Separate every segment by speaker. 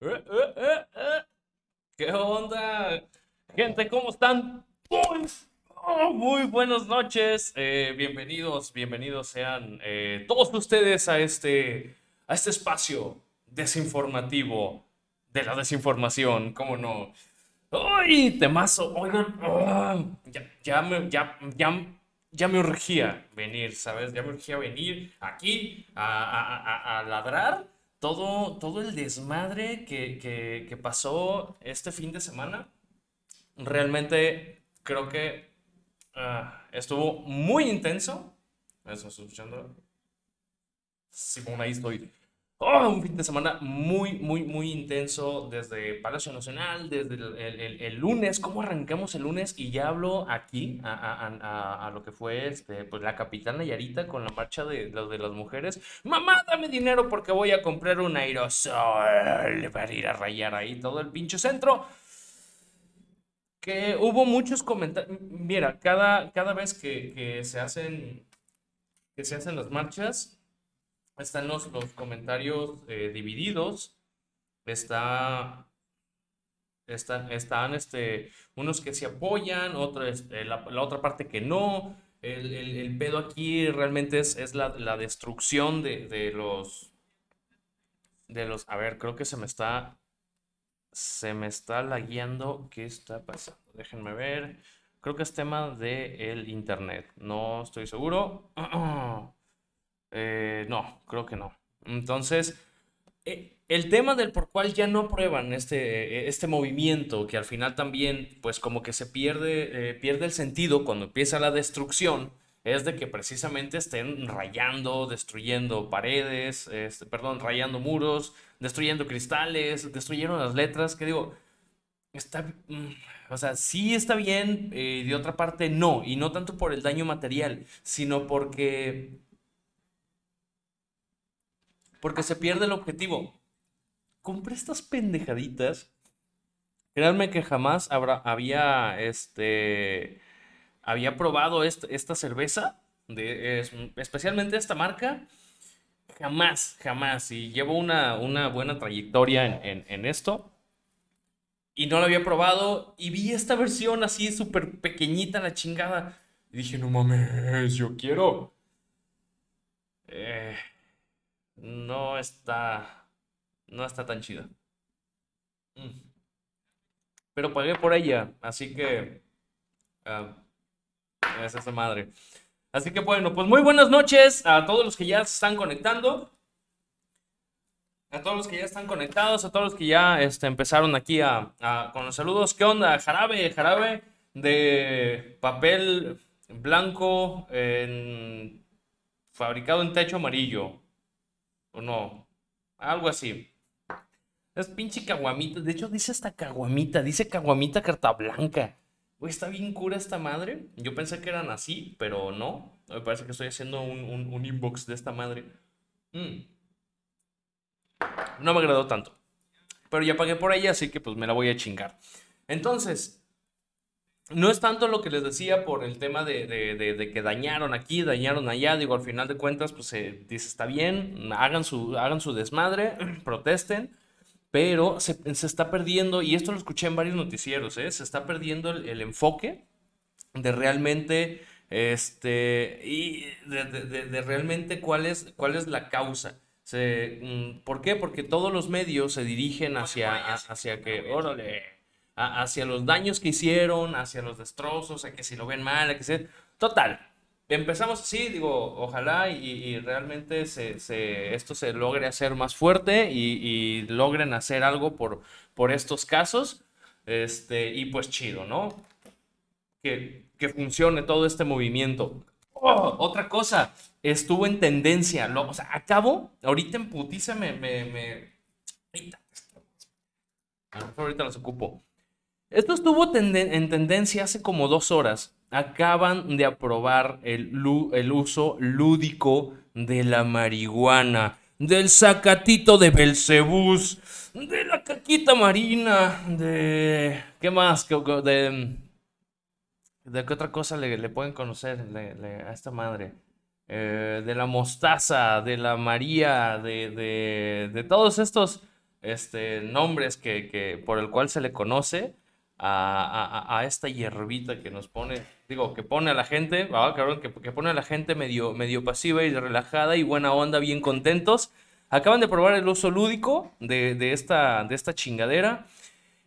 Speaker 1: Eh, eh, eh. ¿Qué onda? Gente, ¿cómo están? Pues, oh, muy buenas noches. Bienvenidos, bienvenidos sean todos ustedes a este, a este espacio desinformativo de la desinformación, ¿cómo no? ¡Ay, temazo! Oigan, ah, ya, ya me, ya, ya, ya me urgía venir, ¿sabes? Ya me urgía venir aquí a, a- a- a ladrar todo, todo el desmadre que, que, que pasó este fin de semana. Realmente creo que ah, estuvo muy intenso. Eso, escuchando. Simón, ahí estoy. Oh, un fin de semana muy, muy, muy intenso desde Palacio Nacional, desde el, lunes, cómo arrancamos el lunes y ya hablo aquí a, lo que fue este, pues, la capital Nayarita con la marcha de, lo de las mujeres. Mamá, dame dinero porque voy a comprar un aerosol para ir a rayar ahí todo el pinche centro. Que hubo muchos comentarios. Mira, cada, cada vez que se hacen, que se hacen las marchas están los, los comentarios eh, divididos. Está, están, están este, unos que se apoyan, otros, este, la, otra parte que no. El, el- pedo aquí realmente es, es la, la destrucción de, de los, de los... A ver, creo que se me está... Se me está lagueando. ¿Qué está pasando? Déjenme ver. Creo que es tema del internet. No estoy seguro. Eh, no, creo que no. Entonces, eh, el tema del por cual ya no aprueban este, este movimiento, que al final también, pues como que se pierde, eh, pierde el sentido cuando empieza la destrucción, es de que precisamente estén rayando, destruyendo paredes, este, perdón, rayando muros, destruyendo cristales, destruyeron las letras, que digo, está, mm, o sea, sí está bien, eh, de otra parte no, y no tanto por el daño material, sino porque porque se pierde el objetivo. Compré estas pendejaditas. Créanme que jamás habrá, había, este, había probado est- esta cerveza, de, es- especialmente esta marca. Jamás, jamás. Y llevo una, una buena trayectoria en, en- en esto. Y no la había probado. Y vi esta versión así súper pequeñita, la chingada. Y dije, no mames, yo quiero. Eh, no está, no está tan chida. Mm. Pero pagué por ella, así que ah, es esa madre. Así que bueno, pues muy buenas noches a todos los que ya se están conectando, a todos los que ya están conectados, a todos los que ya este, empezaron aquí a, a- con los saludos. ¿Qué onda? Jarabe, jarabe de papel blanco en- fabricado en techo amarillo. ¿O no? Algo así. Es pinche caguamita. De hecho, dice hasta caguamita. Dice caguamita carta blanca. Güey, está bien cura esta madre. Yo pensé que eran así, pero no. Me parece que estoy haciendo un, un- un inbox de esta madre. Mm, No me agradó tanto. Pero ya pagué por ella, así que pues me la voy a chingar. Entonces, no es tanto lo que les decía por el tema de, de- de- de que dañaron aquí, dañaron allá. Digo, al final de cuentas, pues se dice, está bien, hagan su, hagan su desmadre, protesten, pero se, se está perdiendo, y esto lo escuché en varios noticieros, ¿eh? Se está perdiendo el, el enfoque de realmente, este, y de, realmente cuál es, cuál es la causa. Se, mm, ¿por qué? Porque todos los medios se dirigen hacia, a- hacia que, órale, hacia los daños que hicieron, hacia los destrozos, a que si lo ven mal, a que se... Total, empezamos así, digo, ojalá y, realmente esto se logre hacer más fuerte y, logren hacer algo por, estos casos. Este, y pues chido, ¿no? que, funcione todo este movimiento. Oh, otra cosa, estuvo en tendencia. o sea, acabo, ahorita en putiza me... me, me- ahorita, ahorita los ocupo. Esto estuvo en tendencia hace como dos horas. Acaban de aprobar el, uso lúdico de la marihuana, del sacatito de Belcebús, de la caquita marina, de... ¿Qué más? De, ¿De qué otra cosa le, le pueden conocer a esta madre? Eh, de la mostaza, de la María, de, de, de todos estos este, nombres que, que, por el cual se le conoce a, esta hierbita que nos pone, digo, que pone a la gente, ah, que, que, pone a la gente medio, medio pasiva y relajada y buena onda, bien contentos. Acaban de probar el uso lúdico de, de esta, de esta chingadera.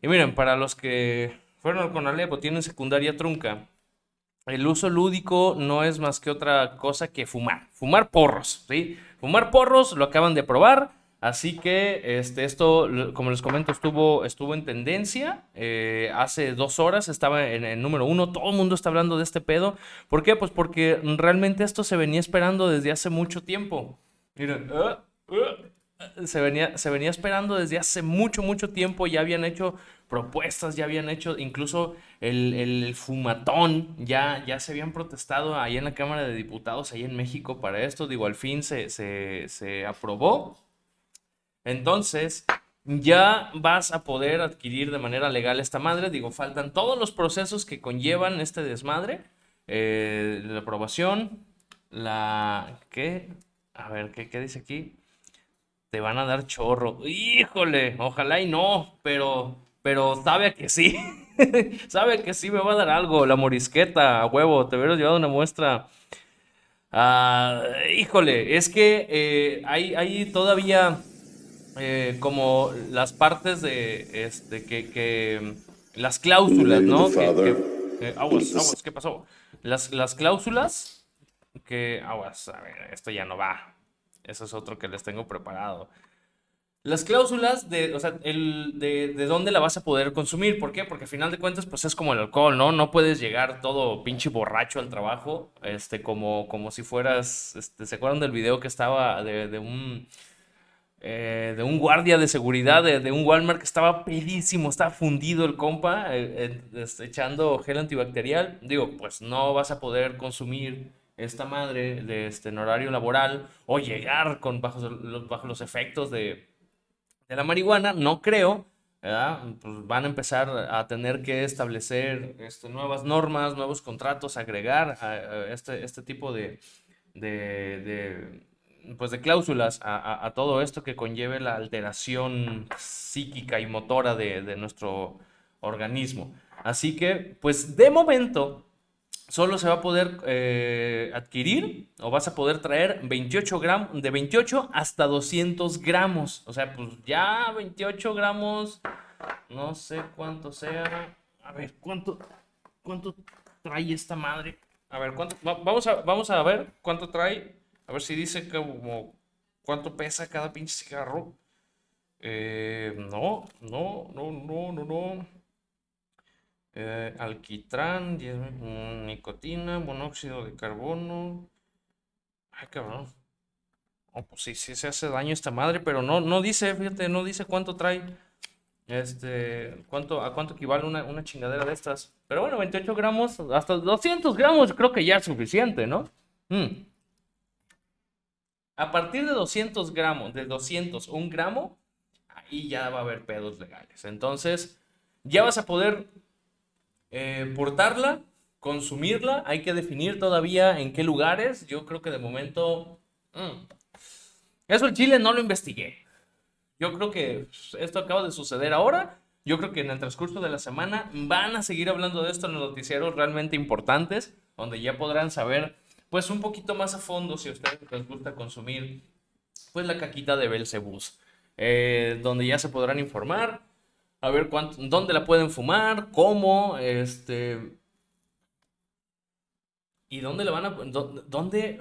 Speaker 1: Y miren, para los que fueron con Alepo, tienen secundaria trunca, el uso lúdico no es más que otra cosa que fumar. Fumar porros, ¿sí? Fumar porros lo acaban de probar. Así que este, esto, como les comento, estuvo, estuvo en tendencia. Eh, hace dos horas estaba en el número uno. Todo el mundo está hablando de este pedo. ¿Por qué? Pues porque realmente esto se venía esperando desde hace mucho tiempo. Miren, uh, uh, se, venía, se venía esperando desde hace mucho, mucho tiempo. Ya habían hecho propuestas, ya habían hecho, incluso el, el, fumatón, ya, ya se habían protestado ahí en la Cámara de Diputados, ahí en México para esto, digo, al fin se, se, se aprobó. Entonces, ya vas a poder adquirir de manera legal esta madre, digo, faltan todos los procesos que conllevan este desmadre, eh, la aprobación, la, ¿qué? A ver, ¿qué, ¿qué dice aquí? Te van a dar chorro. Híjole, ojalá y no, pero pero sabe que sí. sabe que sí me va a dar algo. La morisqueta, a huevo, te hubieras llevado una muestra. Ah, híjole, es que eh, hay, hay, todavía eh, como las partes de este que, que las cláusulas, ¿no? Que, aguas, aguas, ¿qué pasó? Las, las cláusulas que aguas, a ver, esto ya no va. Eso es otro que les tengo preparado. Las cláusulas de, o sea, el, de, de, dónde la vas a poder consumir. ¿Por qué? Porque al final de cuentas, pues es como el alcohol, ¿no? No puedes llegar todo pinche borracho al trabajo, este, como, como si fueras, este, ¿se acuerdan del video que estaba de, de un, eh, de un guardia de seguridad de, un Walmart que estaba pedísimo, estaba fundido el compa, eh, eh, echando gel antibacterial? Digo, pues no vas a poder consumir esta madre de este, en horario laboral o llegar con bajo, bajo los efectos de de la marihuana, no creo, Pues van a empezar a tener que establecer este, nuevas normas, nuevos contratos, agregar este, este tipo de, pues de cláusulas a, todo esto que conlleve la alteración psíquica y motora de, de nuestro organismo. Así que, pues de momento, solo se va a poder eh, adquirir o vas a poder traer 28 gramos, de 28 hasta 200 gramos. O sea, pues ya 28 gramos, no sé cuánto sea. A ver, ¿cuánto, cuánto trae esta madre? A ver, ¿cuánto? vamos, a, vamos a ver cuánto trae. A ver si dice como cuánto pesa cada pinche cigarro. Eh, no, no, no, no, no, no. Eh, alquitrán, mm, nicotina, monóxido de carbono. Ay, cabrón. Oh, pues sí, sí se hace daño esta madre, pero no, no dice, fíjate, no dice cuánto trae. Este, cuánto, a cuánto equivale una, una chingadera de estas. Pero bueno, 28 gramos, hasta 200 gramos, creo que ya es suficiente, ¿no? Mm. A partir de 200 gramos, de 200, un gramo, ahí ya va a haber pedos legales. Entonces, ya vas a poder eh, portarla, consumirla, hay que definir todavía en qué lugares. Yo creo que de momento... Mm, eso el Chile no lo investigué. Yo creo que esto acaba de suceder ahora. Yo creo que en el transcurso de la semana van a seguir hablando de esto en los noticieros realmente importantes, donde ya podrán saber pues un poquito más a fondo si a ustedes les gusta consumir pues la caquita de Belcebus, eh, donde ya se podrán informar a ver cuánto, dónde la pueden fumar, cómo, este... ¿Y dónde la van a, dónde,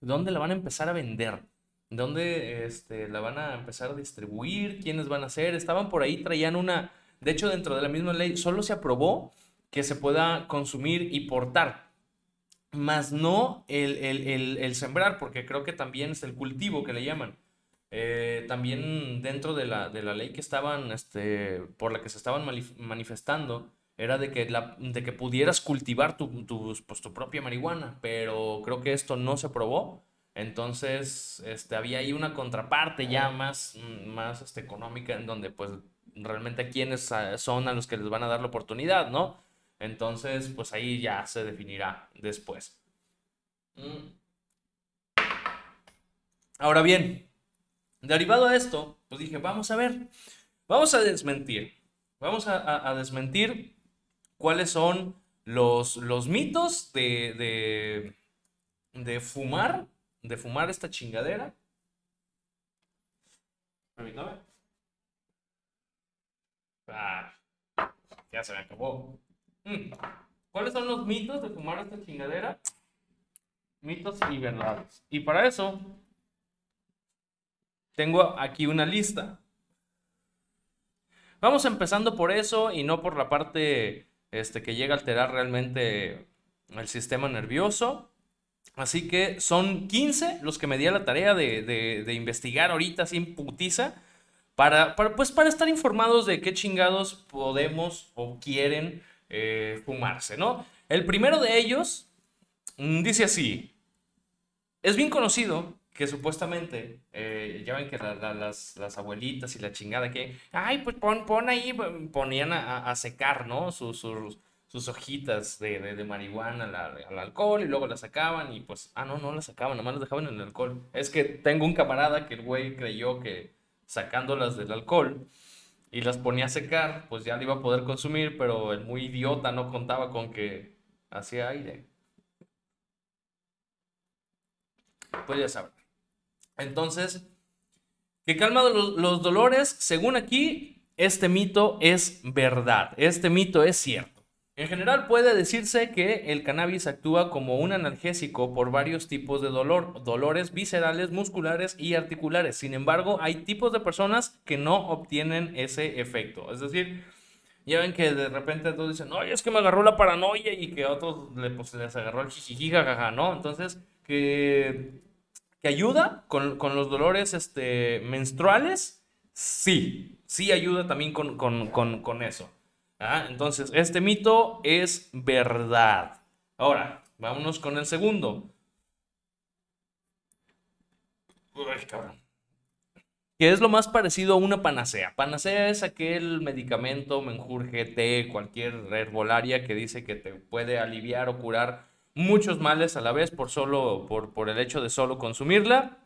Speaker 1: dónde la van a empezar a vender? ¿Dónde este, la van a empezar a distribuir? ¿Quiénes van a ser? Estaban por ahí, traían una... De hecho, dentro de la misma ley, solo se aprobó que se pueda consumir y portar, más no el, el, el sembrar, porque creo que también es el cultivo que le llaman. Eh, también dentro de la, de la, ley que estaban, este, por la que se estaban manifestando, era de que, la, de que pudieras cultivar tu, tu, pues, tu propia marihuana, pero creo que esto no se aprobó. Entonces, este, había ahí una contraparte ya más, más este, económica en donde pues realmente a quienes son a los que les van a dar la oportunidad, ¿no? Entonces, pues ahí ya se definirá después. Ahora bien, Derivado a esto, pues dije, vamos a ver, vamos a desmentir, vamos a, desmentir cuáles son los, los mitos de, de, de fumar, de fumar esta chingadera. Ah, ya se me acabó. ¿Cuáles son los mitos de fumar esta chingadera? Mitos y verdades. Y para eso, tengo aquí una lista. Vamos empezando por eso y no por la parte este, que llega a alterar realmente el sistema nervioso. Así que son 15 los que me di a la tarea de, investigar ahorita sin putiza. Para, pues para estar informados de qué chingados podemos o quieren eh, fumarse, ¿no? El primero de ellos mm, dice así, es bien conocido que supuestamente, eh, ya ven que las, abuelitas y la chingada que, ay, pues pon, pon ahí, ponían a, secar, ¿no? Sus, sus, hojitas de, marihuana al, alcohol y luego las sacaban y pues, ah, no, no las sacaban, nomás las dejaban en el alcohol. Es que tengo un camarada que el güey creyó que sacándolas del alcohol y las ponía a secar, pues ya le iba a poder consumir, pero el muy idiota no contaba con que hacía aire. Pues ya saben. Entonces, que calma los dolores, según aquí, este mito es verdad, este mito es cierto. En general puede decirse que el cannabis actúa como un analgésico por varios tipos de dolor, dolores viscerales, musculares y articulares. Sin embargo, hay tipos de personas que no obtienen ese efecto. Es decir, ya ven que de repente todos dicen, oye, es que me agarró la paranoia y que a otros pues, les agarró el jijiji, ¿no? Entonces, que, ayuda con, los dolores este, menstruales, sí, sí ayuda también con, con eso. Ah, entonces, este mito es verdad. Ahora, vámonos con el segundo. Uy, cabrón. ¿Qué es lo más parecido a una panacea? Panacea es aquel medicamento, menjurje, té, cualquier herbolaria que dice que te puede aliviar o curar muchos males a la vez por solo por, por el hecho de solo consumirla.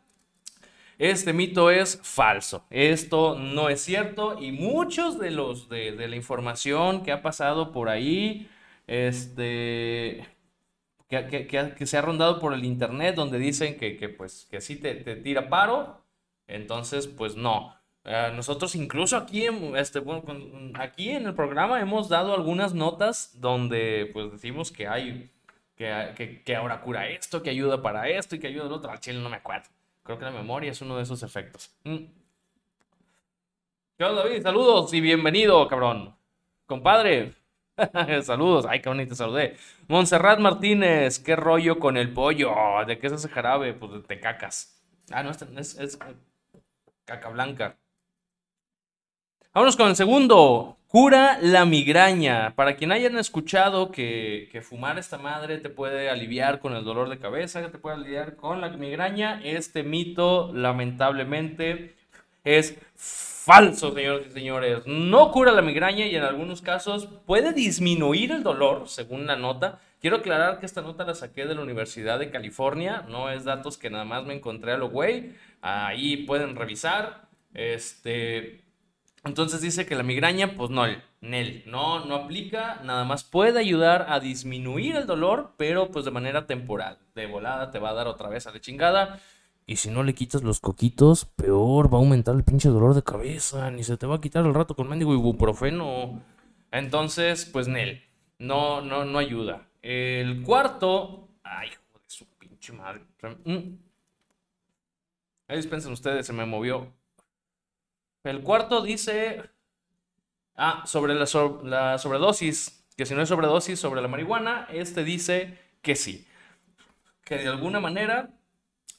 Speaker 1: Este mito es falso. Esto no es cierto y muchos de los de, la información que ha pasado por ahí, este, que, se ha rondado por el internet, donde dicen que, pues que sí te, tira paro, entonces pues no. Eh, nosotros incluso aquí en, este, aquí en el programa hemos dado algunas notas donde pues decimos que hay que, que, ahora cura esto, que ayuda para esto y que ayuda al otro. Al chile no me acuerdo. Creo que la memoria es uno de esos efectos. Mm. ¿Qué onda, David? Saludos y bienvenido, cabrón. Compadre. Saludos. Ay, qué bonito saludé. Montserrat Martínez, ¿qué rollo con el pollo? ¿De qué es ese jarabe? Pues de cacas. Ah, no, este es, es caca blanca. Vámonos con el segundo. Cura la migraña. Para quien hayan escuchado que, fumar esta madre te puede aliviar con el dolor de cabeza, te puede aliviar con la migraña, este mito lamentablemente es falso, señores y señores. No cura la migraña y en algunos casos puede disminuir el dolor, según la nota. Quiero aclarar que esta nota la saqué de la Universidad de California, no es datos que nada más me encontré a lo güey. Ahí pueden revisar. Este, entonces dice que la migraña, pues no, Nel, no, no aplica, nada más puede ayudar a disminuir el dolor, pero pues de manera temporal. De volada te va a dar otra vez a la chingada. Y si no le quitas los coquitos, peor, va a aumentar el pinche dolor de cabeza, ni se te va a quitar el rato con mendigo ibuprofeno. Entonces, pues Nel, no, no, no ayuda. El cuarto, ay, joder, su pinche madre. Mm. Ahí dispensen ustedes, se me movió. El cuarto dice, ah, sobre la, sobredosis, que si no es sobredosis sobre la marihuana, este dice que sí, que de alguna manera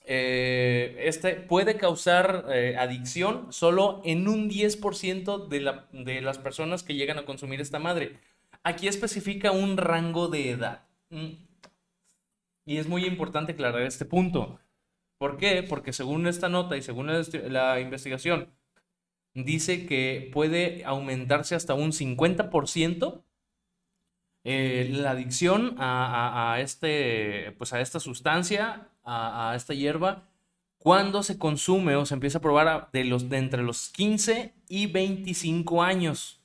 Speaker 1: eh, este puede causar eh, adicción solo en un 10% de, de las personas que llegan a consumir esta madre. Aquí especifica un rango de edad. Mm. Y es muy importante aclarar este punto. ¿Por qué? Porque según esta nota y según la investigación, dice que puede aumentarse hasta un 50% eh, la adicción a, este, pues a esta sustancia, a, esta hierba, cuando se consume o se empieza a probar de, los, de entre los 15 y 25 años.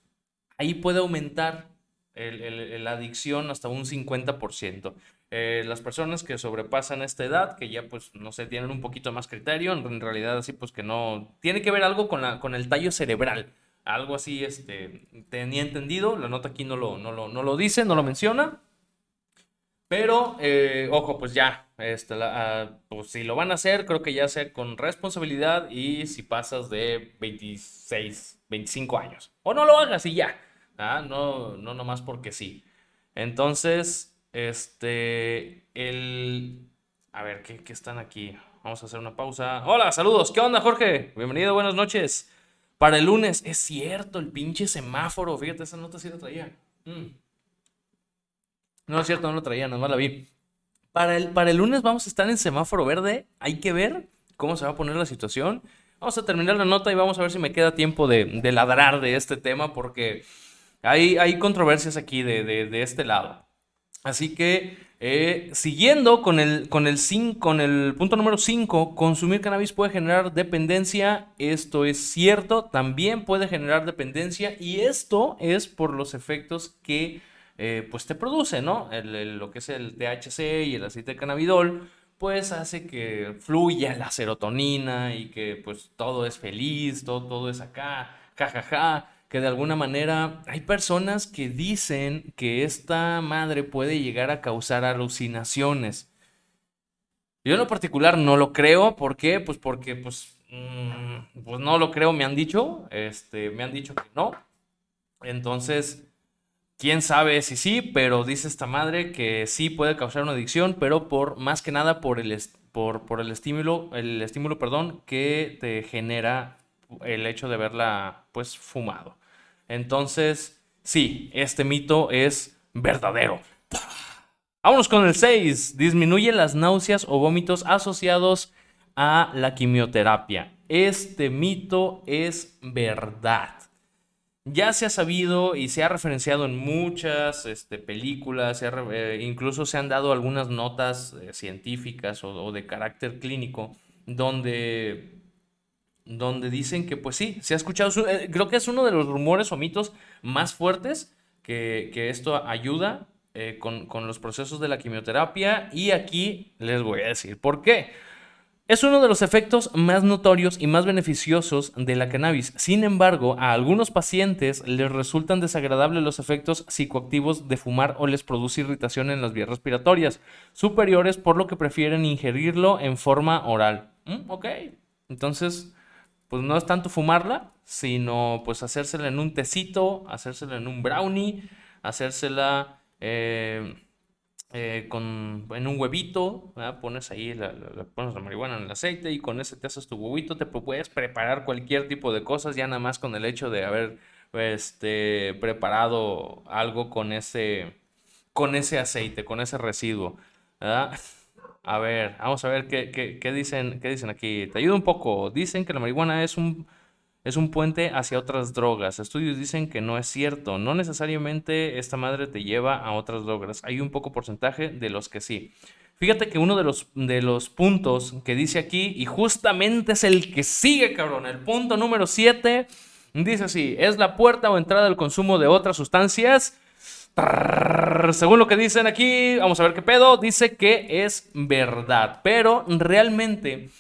Speaker 1: Ahí puede aumentar la adicción hasta un 50%. Eh, las personas que sobrepasan esta edad, que ya pues no sé, tienen un poquito más criterio, en realidad así pues que no, tiene que ver algo con, la, con el tallo cerebral. Algo así, este, tenía entendido, la nota aquí no lo, no lo, no lo dice, no lo menciona. Pero, eh, ojo, pues ya, este, ah, pues si lo van a hacer, creo que ya sea con responsabilidad y si pasas de 26, 25 años. O no lo hagas y ya. ¿ah? No, no nomás porque sí. Entonces, este, el... A ver, ¿qué, ¿qué están aquí? Vamos a hacer una pausa. Hola, saludos. ¿Qué onda, Jorge? Bienvenido, buenas noches. Para el lunes, es cierto, el pinche semáforo. Fíjate, esa nota sí la traía. Mm. No es cierto, no lo traía, nomás la vi. Para el, para el lunes vamos a estar en semáforo verde. Hay que ver cómo se va a poner la situación. Vamos a terminar la nota y vamos a ver si me queda tiempo de, ladrar de este tema porque hay, hay controversias aquí de, de, este lado. Así que, eh, siguiendo con el, con, el con el punto número 5, consumir cannabis puede generar dependencia. Esto es cierto, también puede generar dependencia y esto es por los efectos que eh, pues te produce, ¿no? lo que es el THC y el aceite de cannabidol, pues hace que fluya la serotonina y que pues todo es feliz, todo, todo es acá, jajaja, que de alguna manera hay personas que dicen que esta madre puede llegar a causar alucinaciones. Yo en lo particular no lo creo, ¿por qué? Pues porque pues, mm, pues no lo creo, me han dicho, este, me han dicho que no. Entonces, Quién sabe si sí, pero dice esta madre que sí puede causar una adicción, pero por más que nada por el, por, por el estímulo, el estímulo, perdón, que te genera el hecho de verla pues fumado. Entonces, sí, este mito es verdadero. Vámonos con el 6. Disminuye las náuseas o vómitos asociados a la quimioterapia. Este mito es verdad ya se ha sabido y se ha referenciado en muchas este, películas, eh, incluso se han dado algunas notas eh, científicas o, de carácter clínico donde, donde dicen que pues sí, se ha escuchado, eh, creo que es uno de los rumores o mitos más fuertes que, esto ayuda con, con los procesos de la quimioterapia y aquí les voy a decir por qué. Es uno de los efectos más notorios y más beneficiosos de la cannabis. Sin embargo, a algunos pacientes les resultan desagradables los efectos psicoactivos de fumar o les produce irritación en las vías respiratorias superiores, por lo que prefieren ingerirlo en forma oral. Mm, ok, entonces, pues no es tanto fumarla, sino pues hacérsela en un tecito, hacérsela en un brownie, hacérsela... Eh, eh, con, en un huevito, pones ahí, la, pones la marihuana en el aceite y con ese te haces tu huevito, te puedes preparar cualquier tipo de cosas ya nada más con el hecho de haber este, preparado algo con ese, con ese aceite, con ese residuo. A ver, vamos a ver qué, qué, dicen, qué dicen aquí. Te ayuda un poco. Dicen que la marihuana es un es un puente hacia otras drogas. Estudios dicen que no es cierto. No necesariamente esta madre te lleva a otras drogas. Hay un poco porcentaje de los que sí. Fíjate que uno de los, de los puntos que dice aquí, y justamente es el que sigue, cabrón, el punto número 7, dice así, es la puerta o entrada al consumo de otras sustancias. Según lo que dicen aquí, vamos a ver qué pedo, dice que es verdad, pero realmente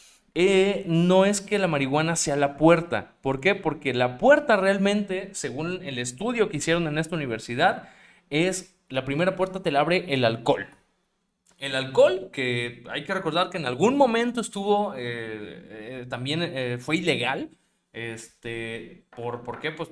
Speaker 1: no es que la marihuana sea la puerta. ¿Por qué? Porque la puerta realmente, según el estudio que hicieron en esta universidad, es la primera puerta te la abre el alcohol. El alcohol, que hay que recordar que en algún momento estuvo, también fue ilegal. Este, ¿por, ¿por qué? Pues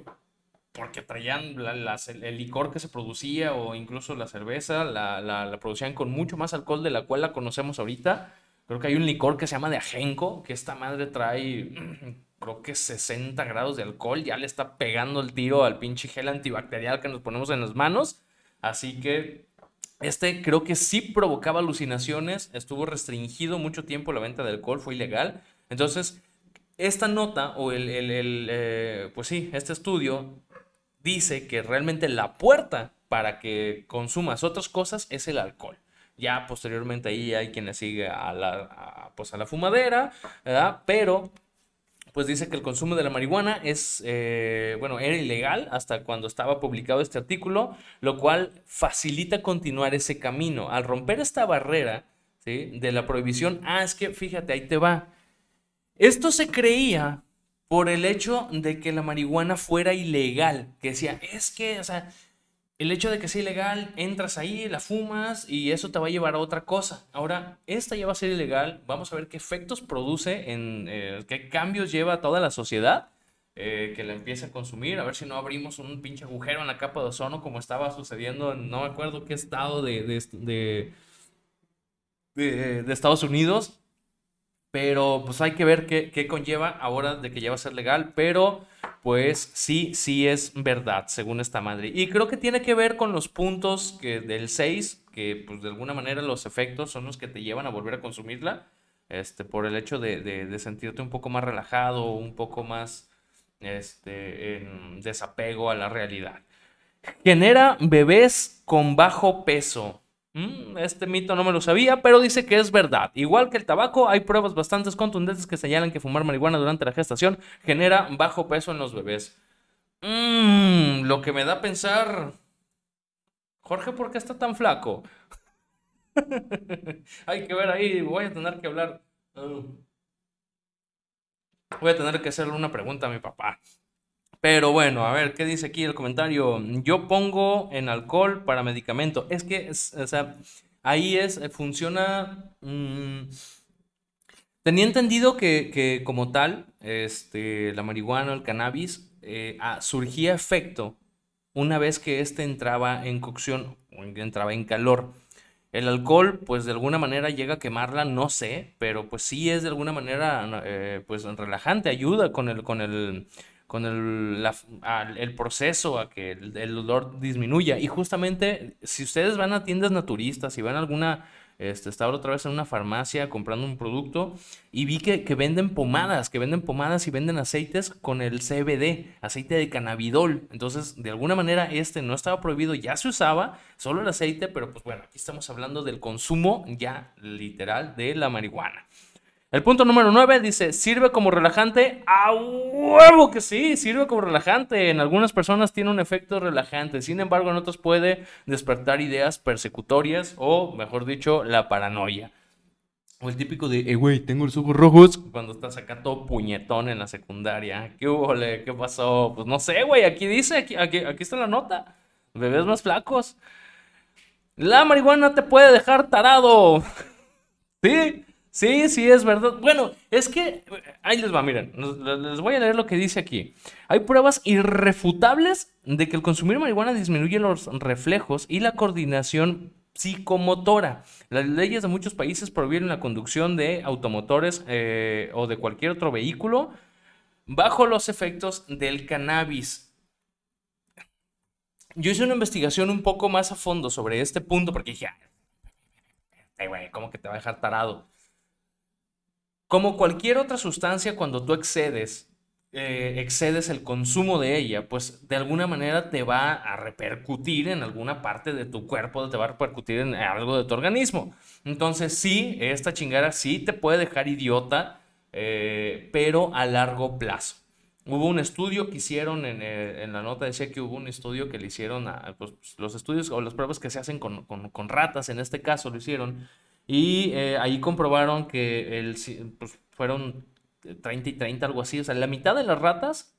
Speaker 1: porque traían el, licor que se producía o incluso la cerveza, la, la producían con mucho más alcohol de la cual la conocemos ahorita. Creo que hay un licor que se llama de ajenco, que esta madre trae, creo que 60 grados de alcohol. Ya le está pegando el tiro al pinche gel antibacterial que nos ponemos en las manos. Así que este creo que sí provocaba alucinaciones. Estuvo restringido mucho tiempo la venta de alcohol, fue ilegal. Entonces, esta nota o el, el, eh, pues sí, este estudio dice que realmente la puerta para que consumas otras cosas es el alcohol. Ya posteriormente ahí hay quien le sigue a, la, pues, a la fumadera, ¿verdad? Pero pues dice que el consumo de la marihuana es, eh, bueno, era ilegal hasta cuando estaba publicado este artículo, lo cual facilita continuar ese camino. Al romper esta barrera ¿sí? de la prohibición, ah, es que fíjate, ahí te va. Esto se creía por el hecho de que la marihuana fuera ilegal, que decía, es que, o sea, el hecho de que sea ilegal, entras ahí, la fumas y eso te va a llevar a otra cosa. Ahora, esta ya va a ser ilegal, vamos a ver qué efectos produce, en, eh, qué cambios lleva a toda la sociedad eh, que la empiece a consumir, a ver si no abrimos un pinche agujero en la capa de ozono como estaba sucediendo en no me acuerdo qué estado de, de, de, de Estados Unidos. Pero pues hay que ver qué, qué conlleva ahora de que ya va a ser legal, pero pues sí, sí es verdad, según esta madre. Y creo que tiene que ver con los puntos que, del 6, que pues de alguna manera los efectos son los que te llevan a volver a consumirla, este, por el hecho de, de, sentirte un poco más relajado, un poco más este, en desapego a la realidad. Genera bebés con bajo peso. Mm, este mito no me lo sabía, pero dice que es verdad. Igual que el tabaco, hay pruebas bastante contundentes que señalan que fumar marihuana durante la gestación genera bajo peso en los bebés. Mm, lo que me da a pensar... Jorge, ¿por qué está tan flaco? hay que ver ahí, voy a tener que hablar. Voy a tener que hacerle una pregunta a mi papá. Pero bueno, a ver, ¿qué dice aquí el comentario? Yo pongo en alcohol para medicamento. Es que, o sea, ahí es, eh, funciona... Mm, tenía entendido que, como tal, este, la marihuana, el cannabis, eh, ah, surgía efecto una vez que éste entraba en cocción, o entraba en calor. El alcohol, pues de alguna manera llega a quemarla, no sé, pero pues sí es de alguna manera, eh, pues relajante, ayuda con el, con el, con el, el proceso a que el, el, dolor disminuya. Y justamente, si ustedes van a tiendas naturistas, si van a alguna, este, estaba otra vez en una farmacia comprando un producto y vi que, que, venden pomadas, que venden pomadas y venden aceites con el CBD, aceite de cannabidol. Entonces, de alguna manera, este no estaba prohibido, ya se usaba, solo el aceite, pero pues bueno, aquí estamos hablando del consumo ya literal de la marihuana. El punto número 9 dice, ¿sirve como relajante? ¡A huevo que sí! Sirve como relajante. En algunas personas tiene un efecto relajante. Sin embargo, en otros puede despertar ideas persecutorias o, mejor dicho, la paranoia. O el típico de, eh, güey, tengo los ojos rojos. Cuando estás acá todo puñetón en la secundaria. ¿Qué hubo, ¿Qué pasó? Pues no sé, güey. Aquí dice, aquí, aquí, aquí está la nota. Bebés más flacos. La marihuana te puede dejar tarado. ¿Sí? Sí, sí, es verdad. Bueno, es que ahí les va, miren, les voy a leer lo que dice aquí. Hay pruebas irrefutables de que el consumir marihuana disminuye los reflejos y la coordinación psicomotora. Las leyes de muchos países prohíben la conducción de automotores eh, o de cualquier otro vehículo bajo los efectos del cannabis. Yo hice una investigación un poco más a fondo sobre este punto porque dije, güey, ¿cómo que te va a dejar tarado? Como cualquier otra sustancia, cuando tú excedes, eh, excedes el consumo de ella, pues de alguna manera te va a repercutir en alguna parte de tu cuerpo, te va a repercutir en algo de tu organismo. Entonces sí, esta chingada sí te puede dejar idiota, eh, pero a largo plazo. Hubo un estudio que hicieron, en, eh, la nota decía que hubo un estudio que le hicieron a pues, los estudios o las pruebas que se hacen con, con ratas, en este caso lo hicieron, y eh, ahí comprobaron que el, pues, fueron 30 y 30, algo así. O sea, la mitad de las ratas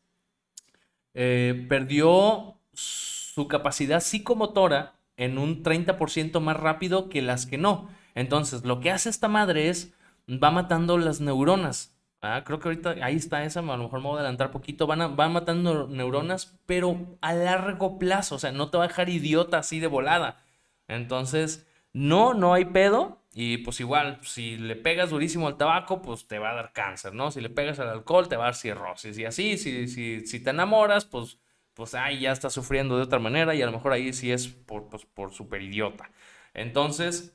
Speaker 1: eh, perdió su capacidad psicomotora en un 30% más rápido que las que no. Entonces, lo que hace esta madre es, va matando las neuronas. Ah, creo que ahorita ahí está esa, a lo mejor me voy a adelantar poquito. Van, van matando neuronas, pero a largo plazo. O sea, no te va a dejar idiota así de volada. Entonces, no, no hay pedo. Y pues igual, si le pegas durísimo al tabaco, pues te va a dar cáncer, ¿no? Si le pegas al alcohol, te va a dar cirrosis. Y así, si, si, si te enamoras, pues, pues ahí ya estás sufriendo de otra manera y a lo mejor ahí sí es por, pues, por super idiota. Entonces,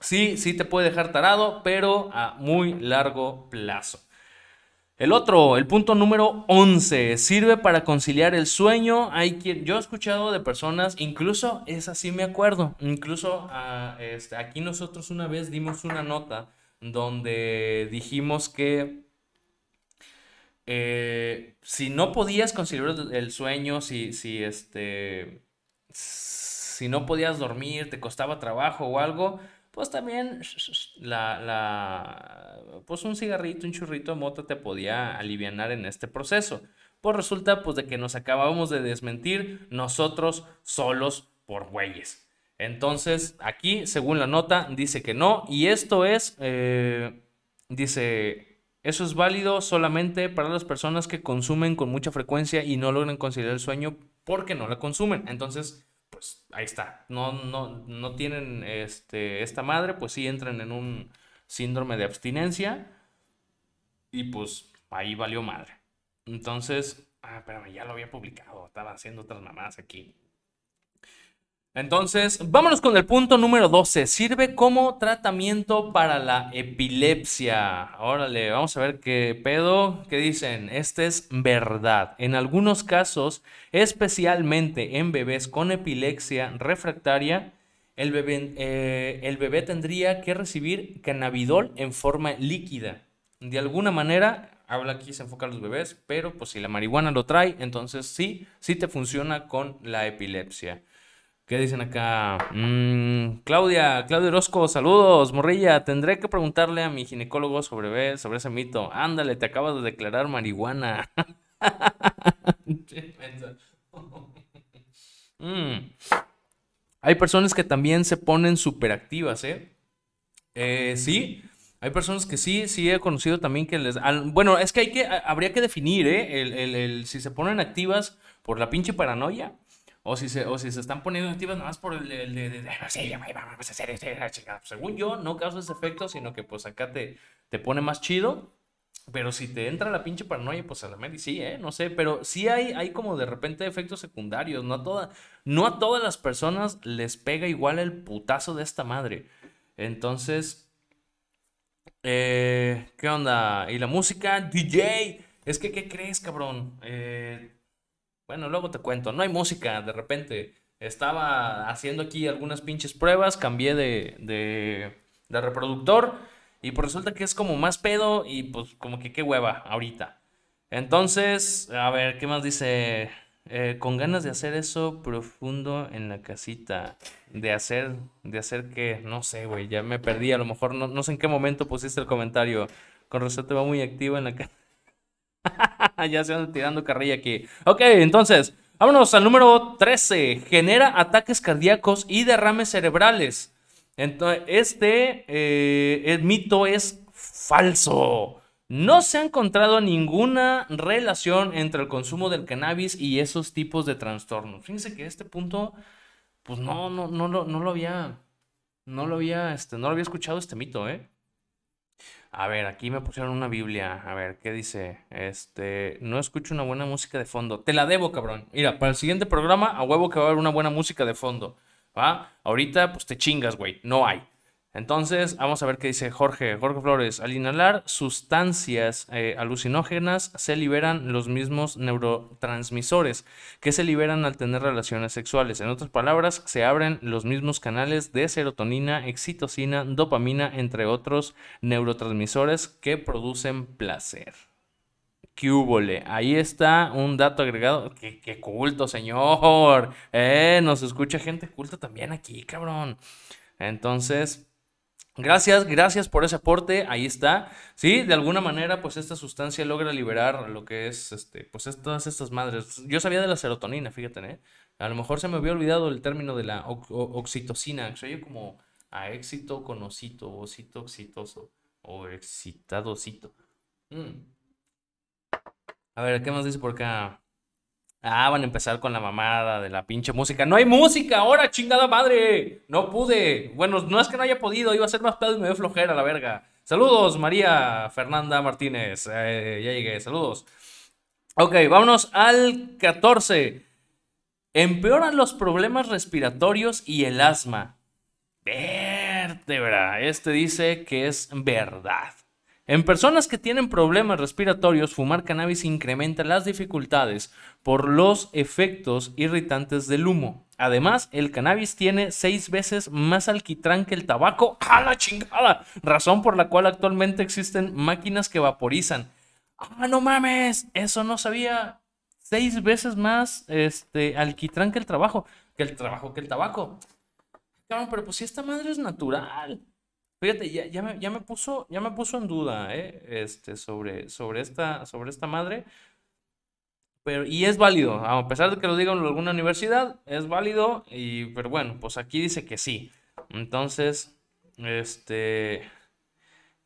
Speaker 1: sí, sí te puede dejar tarado, pero a muy largo plazo. El otro, el punto número 11, sirve para conciliar el sueño. Hay quien, yo he escuchado de personas, incluso es así me acuerdo, incluso este, aquí nosotros una vez dimos una nota donde dijimos que eh, si no podías conciliar el sueño, si, si, este, si no podías dormir, te costaba trabajo o algo, pues también la, la, pues un cigarrito, un churrito de mota te podía aliviar en este proceso. Pues resulta pues de que nos acabábamos de desmentir nosotros solos por güeyes. Entonces, aquí, según la nota, dice que no. Y esto es, eh, dice, eso es válido solamente para las personas que consumen con mucha frecuencia y no logran conciliar el sueño porque no la consumen. Entonces, pues ahí está. No, no, no tienen este, esta madre, pues sí entran en un síndrome de abstinencia. Y pues ahí valió madre. Entonces, ah, espérame, ya lo había publicado. Estaba haciendo otras mamadas aquí. Entonces, vámonos con el punto número 12. Sirve como tratamiento para la epilepsia. Órale, vamos a ver qué pedo. ¿Qué dicen? Este es verdad. En algunos casos, especialmente en bebés con epilepsia refractaria, el bebé, eh, el bebé tendría que recibir cannabidol en forma líquida. De alguna manera, habla aquí, se enfoca a los bebés, pero pues si la marihuana lo trae, entonces sí, sí te funciona con la epilepsia. ¿Qué dicen acá? Mm, Claudia, Claudia Orozco, saludos, morrilla. Tendré que preguntarle a mi ginecólogo sobre, sobre ese mito. Ándale, te acabas de declarar marihuana. Mm. Hay personas que también se ponen superactivas, ¿eh? ¿eh? Sí, hay personas que sí, sí he conocido también que les... bueno, es que hay que, habría que definir, ¿eh? el, si se ponen activas por la pinche paranoia o si se, o si se están poniendo activas nada más por el, de, sí, vamos a hacer esto, Según yo, no causa ese efecto, sino que pues acá te, te pone más chido. Pero si te entra la pinche paranoia, pues a la Mary sí, ¿eh? No sé, pero sí hay, hay como de repente efectos secundarios. No a, toda, no a todas las personas les pega igual el putazo de esta madre. Entonces, eh, ¿qué onda? ¿Y la música? DJ. Es que, ¿qué crees, cabrón? Eh, bueno, luego te cuento. No hay música, de repente. Estaba haciendo aquí algunas pinches pruebas, cambié de, de, reproductor y pues resulta que es como más pedo y pues como que qué hueva ahorita. Entonces, a ver, ¿qué más dice? Eh, con ganas de hacer eso profundo en la casita. De hacer, de hacer que, no sé, güey, ya me perdí. A lo mejor no, no sé en qué momento pusiste el comentario. Con razón te va muy activo en la casa. ya se van tirando carrilla aquí. Ok, entonces, vámonos al número 13. Genera ataques cardíacos y derrames cerebrales. Entonces, este eh, mito es falso. No se ha encontrado ninguna relación entre el consumo del cannabis y esos tipos de trastornos. Fíjense que este punto, pues no, no, no, no, no lo había, no lo había, este, no lo había escuchado este mito, ¿eh? A ver, aquí me pusieron una Biblia. A ver, ¿qué dice? Este, no escucho una buena música de fondo. Te la debo, cabrón. Mira, para el siguiente programa, a huevo que va a haber una buena música de fondo. ¿Va? Ahorita, pues te chingas, güey. No hay. Entonces, vamos a ver qué dice Jorge. Jorge Flores, al inhalar sustancias eh, alucinógenas se liberan los mismos neurotransmisores que se liberan al tener relaciones sexuales. En otras palabras, se abren los mismos canales de serotonina, excitocina, dopamina, entre otros neurotransmisores que producen placer. ¿Qué Ahí está un dato agregado. ¿Qué, qué culto, señor! Eh, nos escucha gente culta también aquí, cabrón. Entonces, Gracias, gracias por ese aporte, ahí está. Sí, de alguna manera, pues esta sustancia logra liberar lo que es, este, pues todas estas madres. Yo sabía de la serotonina, fíjate, ¿eh? A lo mejor se me había olvidado el término de la oxitocina, que oye como a éxito con osito, osito exitoso, o excitadosito. Mm. A ver, ¿qué más dice por acá? Ah, van a empezar con la mamada de la pinche música. ¡No hay música ahora, chingada madre! No pude. Bueno, no es que no haya podido, iba a ser más pedo y me dio flojera la verga. Saludos, María Fernanda Martínez. Eh, ya llegué, saludos. Ok, vámonos al 14. Empeoran los problemas respiratorios y el asma. Vértebra. Este dice que es verdad. En personas que tienen problemas respiratorios, fumar cannabis incrementa las dificultades por los efectos irritantes del humo. Además, el cannabis tiene seis veces más alquitrán que el tabaco. ¡A la chingada! Razón por la cual actualmente existen máquinas que vaporizan. ¡Ah, no mames! Eso no sabía. Seis veces más este, alquitrán que el trabajo. Que el trabajo, que el tabaco. Claro, pero pues si esta madre es natural. Fíjate, ya, me, puso, ya me puso en duda, ¿eh? Este, sobre, sobre, esta, sobre esta madre. Pero, y es válido, a pesar de que lo diga en alguna universidad, es válido. Y, pero bueno, pues aquí dice que sí. Entonces, este.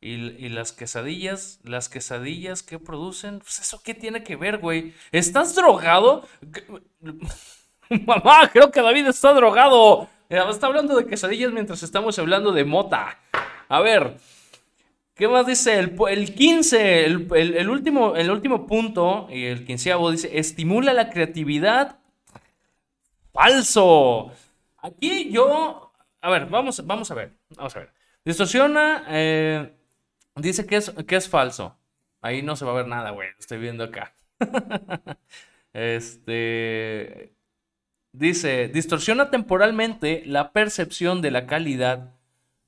Speaker 1: Y, las quesadillas, las quesadillas que producen, pues eso qué tiene que ver, güey. ¿Estás drogado? Mamá, creo que David está drogado. Está hablando de quesadillas mientras estamos hablando de mota. A ver, ¿qué más dice? El, el 15, el, último, el último punto, el quinceavo dice, estimula la creatividad. Falso. Aquí yo, a ver, vamos, vamos a ver, vamos a ver. Distorsiona, eh, dice que es, que es falso. Ahí no se va a ver nada, güey, estoy viendo acá. este, Dice, distorsiona temporalmente la percepción de la calidad,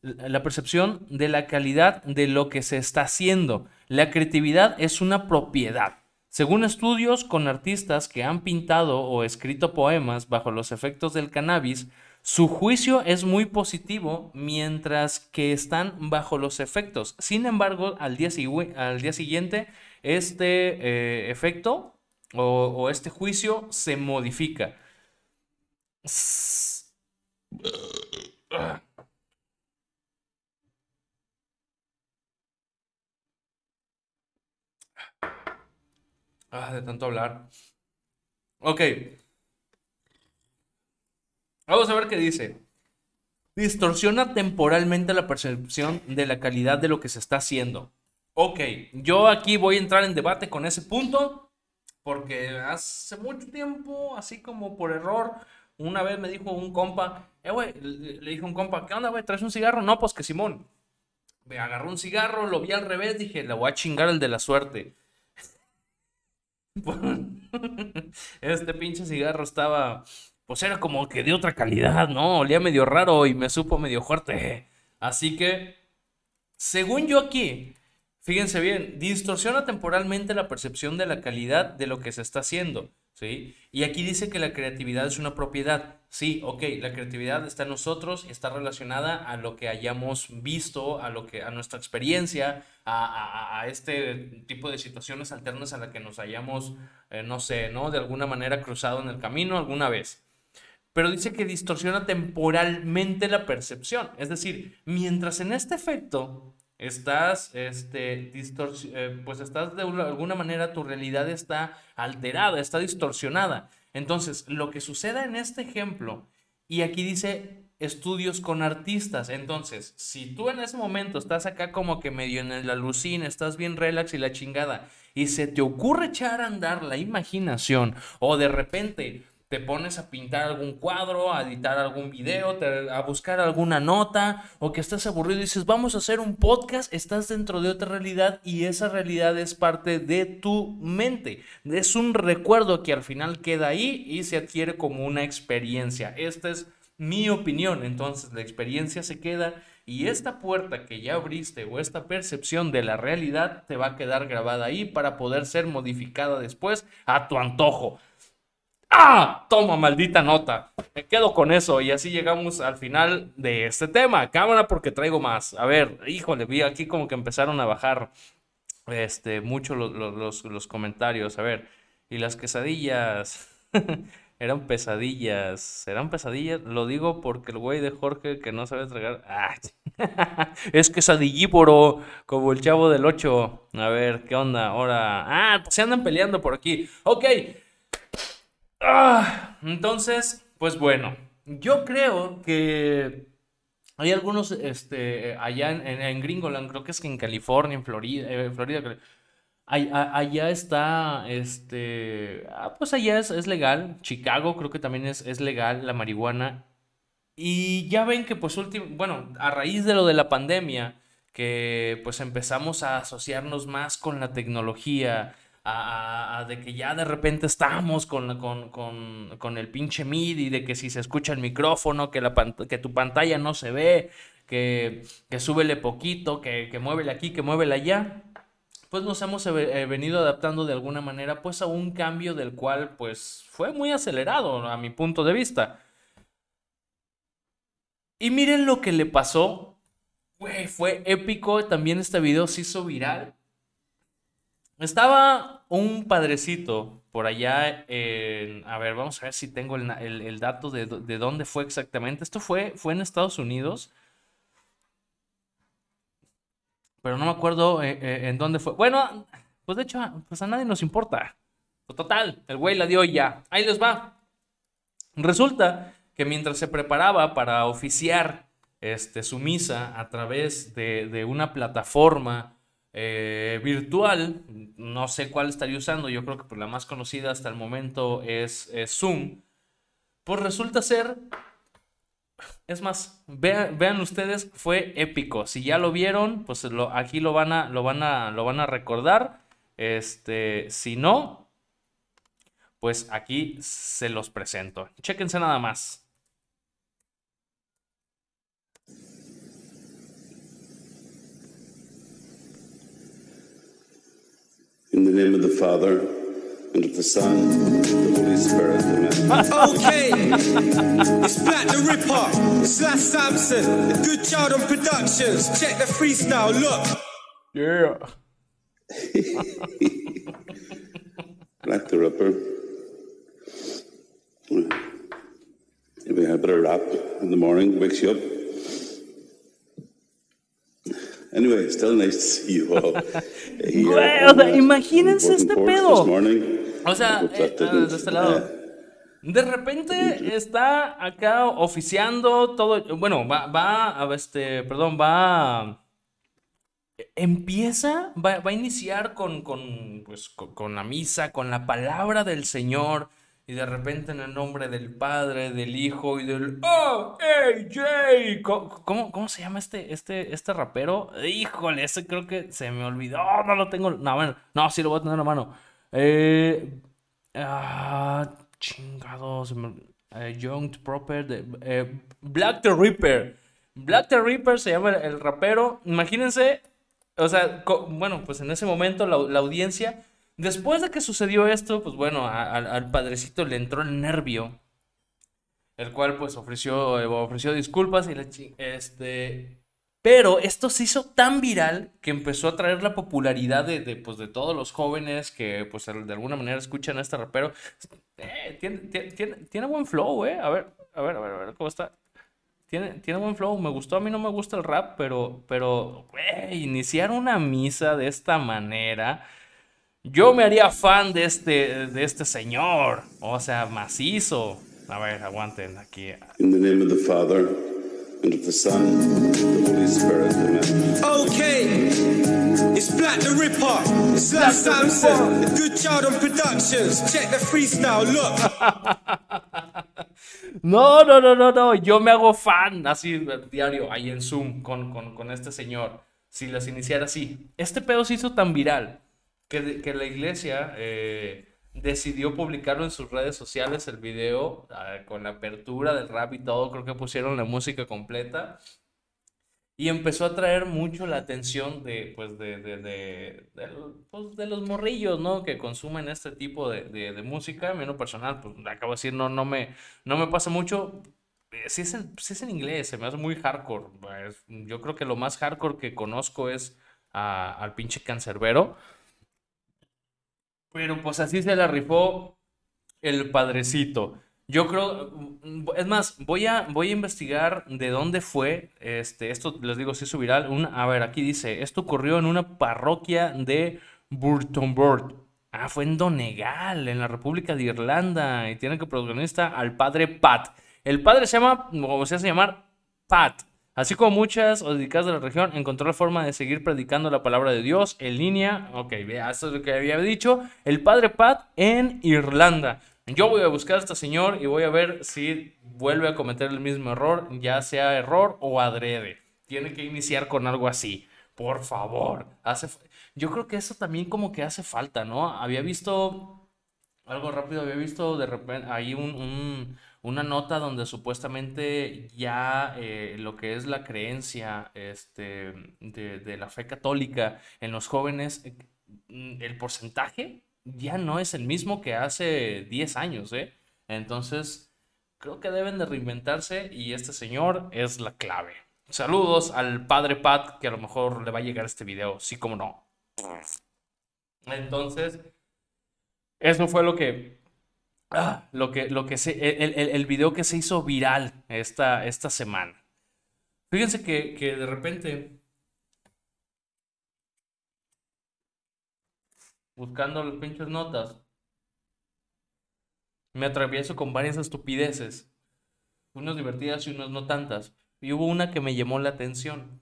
Speaker 1: la percepción de la calidad de lo que se está haciendo. La creatividad es una propiedad. Según estudios con artistas que han pintado o escrito poemas bajo los efectos del cannabis, su juicio es muy positivo mientras que están bajo los efectos. Sin embargo, al día, al día siguiente, este eh, efecto o este juicio se modifica. Ah, de tanto hablar. Ok. Vamos a ver qué dice. Distorsiona temporalmente la percepción de la calidad de lo que se está haciendo. Ok, yo aquí voy a entrar en debate con ese punto porque hace mucho tiempo, así como por error, una vez me dijo un compa, eh, güey, le, dijo un compa, ¿qué onda, güey? ¿Traes un cigarro? No, pues que Simón. Me agarró un cigarro, lo vi al revés, dije, le voy a chingar el de la suerte. este pinche cigarro estaba, pues era como que de otra calidad, ¿no? Olía medio raro y me supo medio fuerte. Así que, según yo aquí, fíjense bien, distorsiona temporalmente la percepción de la calidad de lo que se está haciendo. ¿Sí? Y aquí dice que la creatividad es una propiedad. Sí, ok, la creatividad está en nosotros, está relacionada a lo que hayamos visto, a, lo que, a nuestra experiencia, a, este tipo de situaciones alternas a las que nos hayamos, eh, no sé, ¿no? De alguna manera cruzado en el camino alguna vez. Pero dice que distorsiona temporalmente la percepción. Es decir, mientras en este efecto estás, este, eh, pues estás de alguna manera, tu realidad está alterada, está distorsionada. Entonces, lo que suceda en este ejemplo, y aquí dice estudios con artistas, entonces, si tú en ese momento estás acá como que medio en la alucina, estás bien relax y la chingada, y se te ocurre echar a andar la imaginación, o de repente te pones a pintar algún cuadro, a editar algún video, a buscar alguna nota, o que estás aburrido y dices, vamos a hacer un podcast, estás dentro de otra realidad y esa realidad es parte de tu mente. Es un recuerdo que al final queda ahí y se adquiere como una experiencia. Esta es mi opinión, entonces la experiencia se queda y esta puerta que ya abriste o esta percepción de la realidad te va a quedar grabada ahí para poder ser modificada después a tu antojo. ¡Ah! Toma, maldita nota. Me quedo con eso y así llegamos al final de este tema. Cámara porque traigo más. A ver, híjole, vi aquí como que empezaron a bajar este, mucho los, los, comentarios. A ver, y las quesadillas. Eran pesadillas. ¿Serán pesadillas? Lo digo porque el güey de Jorge que no sabe tragar. ¡Ah! es quesadillíporo, como el chavo del 8. A ver, ¿qué onda? Ahora. Ah, se andan peleando por aquí. Ok. Ah, entonces, pues bueno, yo creo que hay algunos, este, allá en, Gringoland, creo que es que en California, en Florida, eh, Florida, allá está, este, ah, pues allá es, legal. Chicago creo que también es, es legal la marihuana. Y ya ven que pues último, bueno, a raíz de lo de la pandemia, que pues empezamos a asociarnos más con la tecnología, a, de que ya de repente estamos con, con, con, con, el pinche MIDI, de que si se escucha el micrófono, que, la, que tu pantalla no se ve, que, que súbele poquito, que, que muévele aquí, que muévele allá, pues nos hemos eh, venido adaptando de alguna manera pues a un cambio del cual pues fue muy acelerado a mi punto de vista. Y miren lo que le pasó. fue épico. También este video se hizo viral. Estaba un padrecito por allá en... A ver, vamos a ver si tengo el, dato de, de, dónde fue exactamente. Esto fue, fue en Estados Unidos. Pero no me acuerdo eh, eh, en dónde fue. Bueno, pues de hecho, pues a nadie nos importa. Pues total, el güey la dio ya. Ahí les va. Resulta que mientras se preparaba para oficiar este, su misa a través de una plataforma eh, virtual, no sé cuál estaría usando, yo creo que por la más conocida hasta el momento es, Zoom, pues resulta ser, es más, vean, ustedes, fue épico, si ya lo vieron, pues lo, aquí lo van, a, lo, van a, lo van a recordar, este, si no, pues aquí se los presento, chéquense nada más. In the name of the Father, and of the Son, and of the Holy Spirit. Amen. okay, it's Black the Ripper, Slash Samson, the Good Child on Productions. Check the freestyle, look. Yeah. Black the Ripper. Maybe a bit of rap in the morning, wakes you up. Anyway, still nice to see you all. Güey, o sea, imagínense este pedo. O sea, eh, ah, de este lado. De repente está acá oficiando todo. Bueno, va, va, este, perdón, va. Empieza, va, va a iniciar con, con, pues, con, con la misa, con la palabra del Señor y de repente en el nombre del Padre, del Hijo y del ¡Oh, hey, Jay! ¿Cómo, cómo se llama este, este, este rapero? Híjole, ese creo que se me olvidó, no lo tengo, no, bueno, no, sí lo voy a tener en la mano. Eh, ah, chingados, eh, Young Proper, de, eh, Black the Ripper. Black the Ripper se llama el, rapero. Imagínense, o sea, bueno, pues en ese momento la, la audiencia Después de que sucedió esto, pues bueno, al padrecito le entró el nervio, el cual pues ofreció, eh, ofreció disculpas y le este... Pero esto se hizo tan viral que empezó a traer la popularidad de, pues, de todos los jóvenes que pues de alguna manera escuchan a este rapero. Eh, tiene, buen flow, eh. A ver, a ver, a ver, a ver, ¿cómo está? Tiene, tiene buen flow, me gustó, a mí no me gusta el rap, pero, pero, iniciar una misa de esta manera yo me haría fan de este, de este señor. O sea, macizo. A ver, aguanten aquí. In the name of the Father, and of the Son, and of the Holy Spirit. Amen. Okay. It's Black the Ripper. It's Black Samson. The Good Child on Productions. Check the freestyle. Look. No, no, no, no, no. Yo me hago fan así diario, ahí en Zoom, con, con, con este señor. Si las iniciara así. Este pedo se hizo tan viral que, la iglesia eh, decidió publicarlo en sus redes sociales, el video, ah, con la apertura del rap y todo, creo que pusieron la música completa. Y empezó a traer mucho la atención de, pues, de, de, de, pues, de los morrillos, ¿no? Que consumen este tipo de, música. A mí en lo personal, pues, acabo de decir, no, no, me, no me pasa mucho. Eh, si es, en, si es en inglés, se me hace muy hardcore. yo creo que lo más hardcore que conozco es al pinche cancerbero. Pero pues así se la rifó el padrecito. Yo creo, es más, voy a, voy a investigar de dónde fue, este, esto les digo, si es viral. Un, a ver, aquí dice, esto ocurrió en una parroquia de Burtonburg. Ah, fue en Donegal, en la República de Irlanda, y tiene que protagonista al padre Pat. El padre se llama, como se hace llamar, Pat. Así como muchas dedicadas de la región, encontró la forma de seguir predicando la palabra de Dios en línea. Ok, vea, esto es lo que había dicho. El padre Pat en Irlanda. Yo voy a buscar a este señor y voy a ver si vuelve a cometer el mismo error, ya sea error o adrede. Tiene que iniciar con algo así. por favor. Hace, yo creo que eso también como que hace falta, ¿no? Había visto algo rápido, había visto de repente ahí un, una nota donde supuestamente ya eh, lo que es la creencia este, de, de, la fe católica en los jóvenes, eh, el porcentaje ya no es el mismo que hace 10 años, ¿eh? Entonces, creo que deben de reinventarse y este señor es la clave. Saludos al padre Pat, que a lo mejor le va a llegar este video, sí como no. Entonces, eso fue lo que, ah, lo que, lo que se, el, el, el, video que se hizo viral esta, esta semana. Fíjense que, que de repente, buscando las pinches notas, me atravieso con varias estupideces, unas divertidas y unas no tantas. Y hubo una que me llamó la atención,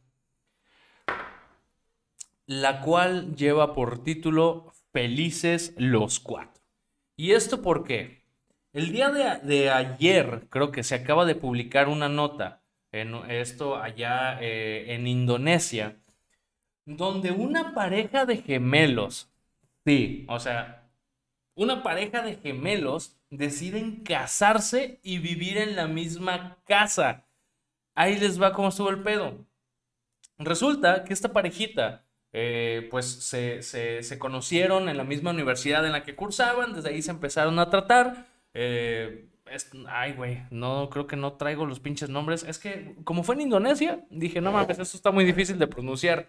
Speaker 1: la cual lleva por título Felices los Cuatro. ¿Y esto por qué? El día de, ayer creo que se acaba de publicar una nota, en esto allá eh, en Indonesia, donde una pareja de gemelos, sí, o sea, una pareja de gemelos deciden casarse y vivir en la misma casa. Ahí les va cómo estuvo el pedo. Resulta que esta parejita, eh, pues se, se, conocieron en la misma universidad en la que cursaban, desde ahí se empezaron a tratar. Eh, ay, güey, no creo que no traigo los pinches nombres. Es que como fue en Indonesia, dije, no mames, esto está muy difícil de pronunciar.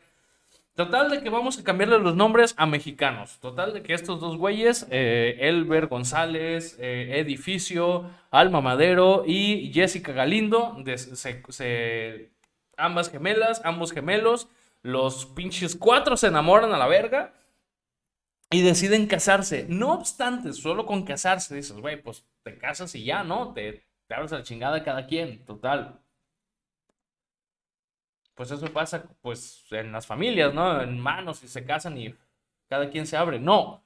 Speaker 1: Total de que vamos a cambiarle los nombres a mexicanos. Total de que estos dos güeyes, eh, Elber González, eh, Edificio, Alma Madero y Jessica Galindo, se, ambas gemelas, ambos gemelos, los pinches cuatro se enamoran a la verga y deciden casarse. No obstante, solo con casarse dices, güey, pues te casas y ya, ¿no? Te, te abres a la chingada cada quien, total pues eso pasa pues en las familias, ¿no? En manos y se casan y cada quien se abre. No.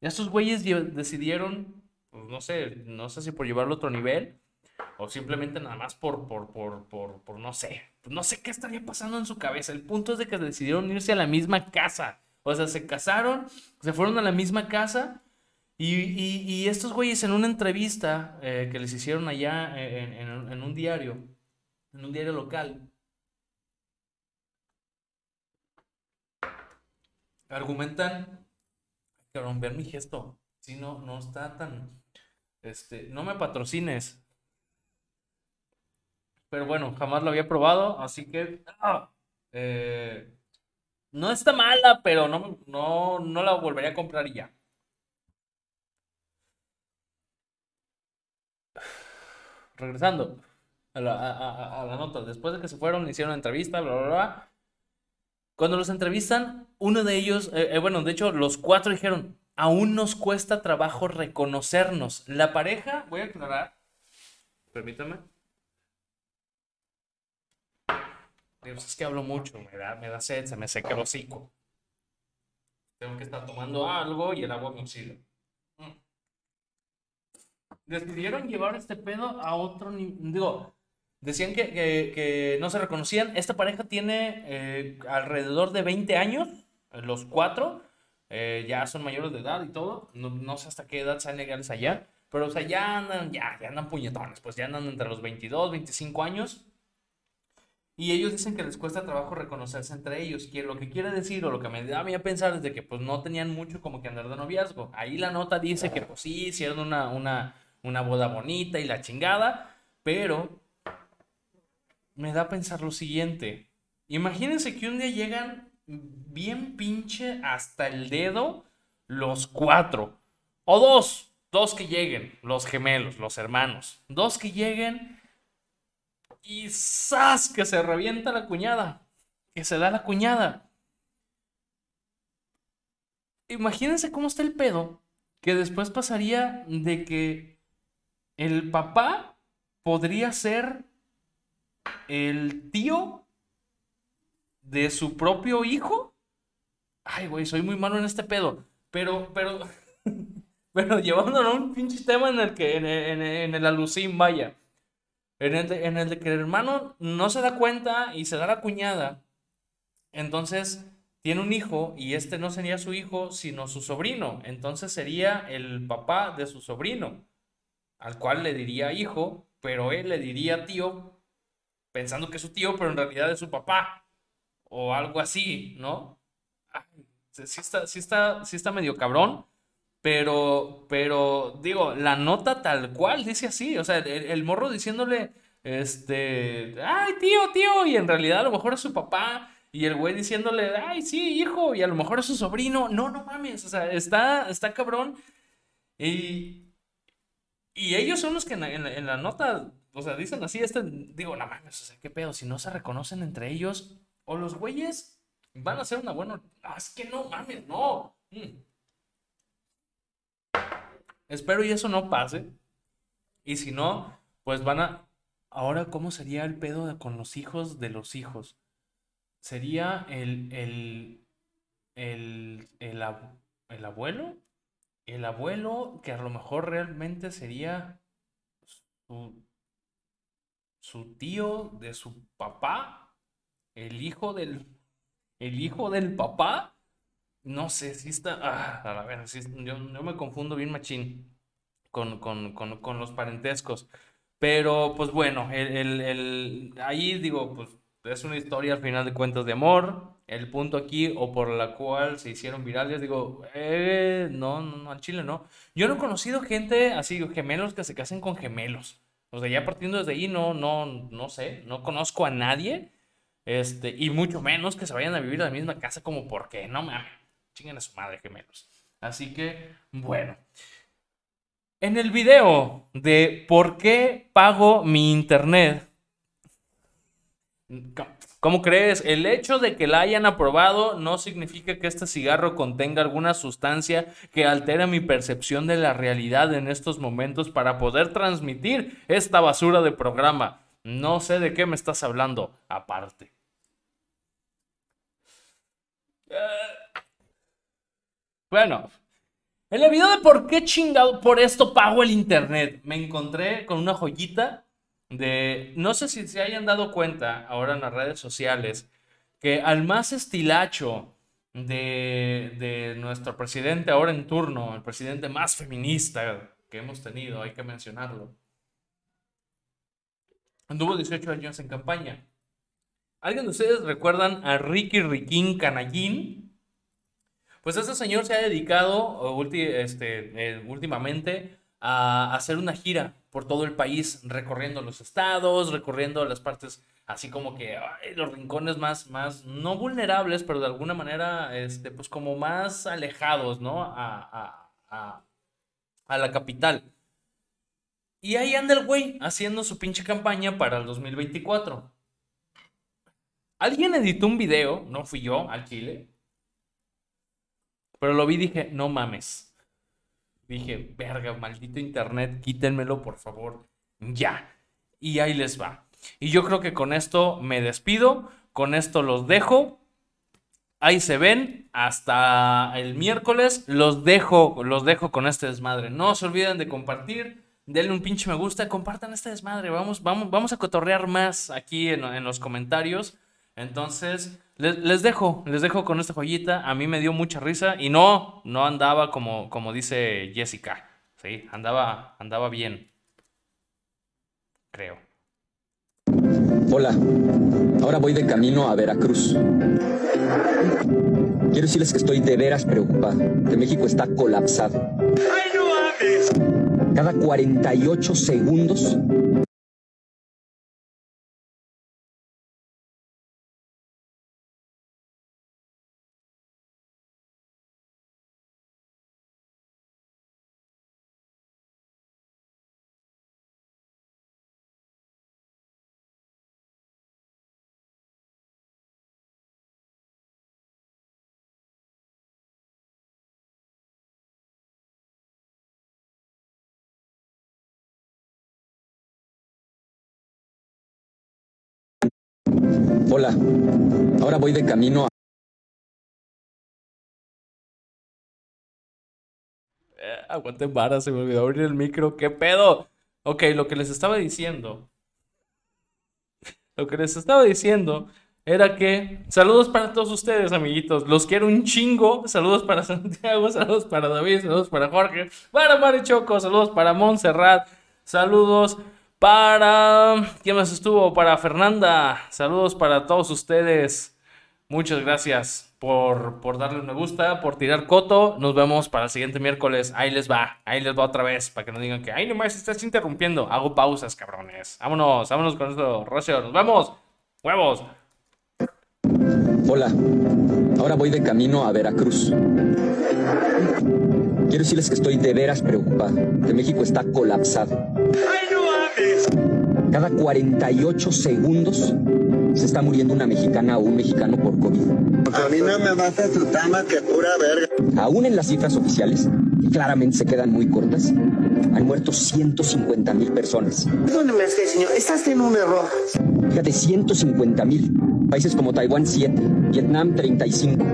Speaker 1: Estos güeyes decidieron, pues no sé, no sé si por llevarlo a otro nivel o simplemente nada más por, por, por, por, no sé. Pues no sé qué estaría pasando en su cabeza. El punto es de que decidieron irse a la misma casa. O sea, se casaron, se fueron a la misma casa. Y, y, estos güeyes en una entrevista eh, que les hicieron allá en, en un diario, en un diario local, argumentan, que ver mi gesto, si no, no está tan, este, no me patrocines. Pero bueno, jamás lo había probado, así que, ah, eh, no está mala, pero no, no, no la volvería a comprar ya. Regresando a la, a nota, después de que se fueron, hicieron entrevista, bla, bla, bla cuando los entrevistan, uno de ellos, eh, eh, bueno, de hecho, los cuatro dijeron, aún nos cuesta trabajo reconocernos. La pareja, voy a aclarar, permítame. Dios, es que hablo mucho, me da, me da sed, se me seca el hocico. Tengo que estar tomando algo y el agua me. Mm. Decidieron llevar este pedo a otro nivel. Digo, Decían que, no se reconocían. Esta pareja tiene eh, alrededor de 20 años, los cuatro. Eh, ya son mayores de edad y todo. No, sé hasta qué edad sean legales allá. Pero, o sea, ya andan, ya, ya andan puñetones. Pues ya andan entre los 22, 25 años. Y ellos dicen que les cuesta trabajo reconocerse entre ellos. Que lo que quiere decir, o lo que me da a mí a pensar, es de que pues no tenían mucho como que andar de noviazgo. Ahí la nota dice que pues sí, hicieron una, una, una boda bonita y la chingada. Pero me da a pensar lo siguiente. Imagínense que un día llegan bien pinche hasta el dedo los cuatro. O dos. Dos que lleguen. Los gemelos, los hermanos. Dos que lleguen. Y ¡zas! Que se revienta la cuñada. Que se da la cuñada. Imagínense cómo está el pedo. Que después pasaría de que el papá podría ser el tío de su propio hijo. Ay, güey, soy muy malo en este pedo. Pero, pero, pero llevándolo a un pinche tema en el que, en, el alucín, vaya. En el, de, en el que el hermano no se da cuenta y se da la cuñada Entonces, tiene un hijo y este no sería su hijo, sino su sobrino. Entonces sería el papá de su sobrino, al cual le diría hijo, pero él le diría tío, pensando que es su tío, pero en realidad es su papá. O algo así, ¿no? sí está, sí está, sí está medio cabrón. Pero, pero, digo, la nota tal cual dice así. O sea, el, morro diciéndole, este, ay, tío, tío, y en realidad a lo mejor es su papá. Y el güey diciéndole, ay, sí, hijo, y a lo mejor es su sobrino. No, no mames, o sea, está, está cabrón. Y, y ellos son los que en la, nota, o sea, dicen así, este, digo, no mames, o sea, qué pedo, si no se reconocen entre ellos, o los güeyes van a ser una buena, ah, es que no mames, no. Mm. Espero y eso no pase. Y si no, pues van a... Ahora, ¿cómo sería el pedo con los hijos de los hijos? Sería el, el, el, el, el abuelo. El abuelo que a lo mejor realmente sería su, su tío de su papá. El hijo del... El hijo del papá no sé, si está. Ah, a ver, yo, me confundo bien machín con, los parentescos. Pero, pues bueno, el, ahí digo, pues es una historia al final de cuentas de amor. El punto aquí, o por la cual se hicieron virales, digo, eh, no, no, no, al chile no. Yo no he conocido gente así, gemelos que se casen con gemelos. O sea, ya partiendo desde ahí, no, no, no sé, no conozco a nadie. Este, y mucho menos que se vayan a vivir en la misma casa, como porque, no mames chinguen a su madre gemelos. Así que, bueno. En el video de por qué pago mi internet, ¿cómo crees? El hecho de que la hayan aprobado no significa que este cigarro contenga alguna sustancia que altere mi percepción de la realidad en estos momentos para poder transmitir esta basura de programa. No sé de qué me estás hablando, aparte. Bueno, en el video de por qué chingado por esto pago el internet, me encontré con una joyita de, no sé si se hayan dado cuenta ahora en las redes sociales, que al más estilacho de, de nuestro presidente ahora en turno, el presidente más feminista que hemos tenido, hay que mencionarlo, anduvo 18 años en campaña. ¿Alguien de ustedes recuerdan a Ricky Riquín Canallín? Pues ese señor se ha dedicado este, eh, últimamente a hacer una gira por todo el país, recorriendo los estados, recorriendo las partes así como que los rincones más, más, no vulnerables, pero de alguna manera, este, pues como más alejados, ¿no? A, a, a la capital. Y ahí anda el güey haciendo su pinche campaña para el 2024. Alguien editó un video, no fui yo, al Chile, pero lo vi y dije, no mames. Dije, verga, maldito internet, quítenmelo por favor. Ya. Y ahí les va. Y yo creo que con esto me despido. Con esto los dejo. Ahí se ven. Hasta el miércoles. Los dejo, los dejo con este desmadre. No se olviden de compartir. Denle un pinche me gusta. Compartan este desmadre. Vamos, vamos, vamos a cotorrear más aquí en, en los comentarios. Entonces, les, dejo, les dejo con esta joyita. A mí me dio mucha risa y no, no andaba como, como dice Jessica. Sí, andaba, andaba bien. Creo.
Speaker 2: Hola, ahora voy de camino a Veracruz. Quiero decirles que estoy de veras preocupado, que México está colapsado. ¡Ay, no Cada 48 segundos Hola, ahora voy de camino a...
Speaker 1: Eh, aguanten vara, se me olvidó abrir el micro. ¿Qué pedo? Ok, lo que les estaba diciendo. Lo que les estaba diciendo era que saludos para todos ustedes, amiguitos. Los quiero un chingo. Saludos para Santiago, saludos para David, saludos para Jorge, para Marichoco, saludos para Montserrat, saludos para ¿quién más estuvo? Para Fernanda. Saludos para todos ustedes. Muchas gracias por, por darle un me gusta, por tirar coto. Nos vemos para el siguiente miércoles. Ahí les va, ahí les va otra vez, para que no digan que, ay, nomás estás interrumpiendo. Hago pausas, cabrones. Vámonos, vámonos con esto, Rocio. Nos vemos. Huevos.
Speaker 2: Hola, ahora voy de camino a Veracruz. Quiero decirles que estoy de veras preocupado, que México está colapsado. Cada 48 segundos se está muriendo una mexicana o un mexicano por COVID.
Speaker 3: A mí no me mata tu tama que pura verga.
Speaker 2: Aún en las cifras oficiales, que claramente se quedan muy cortas, han muerto 150 mil personas.
Speaker 3: Perdóneme usted, señor. Estás en un error.
Speaker 2: Fíjate, 150 mil. Países como Taiwán 7, Vietnam 35.